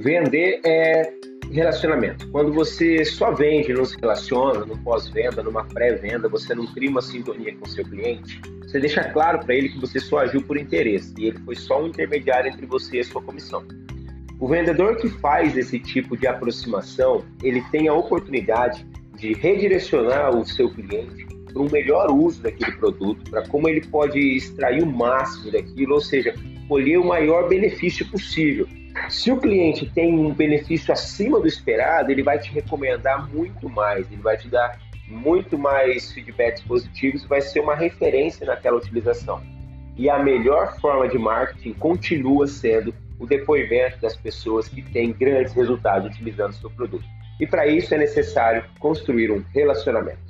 Vender é relacionamento. Quando você só vende, não se relaciona, no pós-venda, numa pré-venda, você não cria uma sintonia com seu cliente, você deixa claro para ele que você só agiu por interesse e ele foi só um intermediário entre você e a sua comissão. O vendedor que faz esse tipo de aproximação, ele tem a oportunidade de redirecionar o seu cliente para um melhor uso daquele produto, para como ele pode extrair o máximo daquilo, ou seja, colher o maior benefício possível. Se o cliente tem um benefício acima do esperado, ele vai te recomendar muito mais, ele vai te dar muito mais feedbacks positivos, vai ser uma referência naquela utilização. E a melhor forma de marketing continua sendo o depoimento das pessoas que têm grandes resultados utilizando o seu produto. E para isso é necessário construir um relacionamento.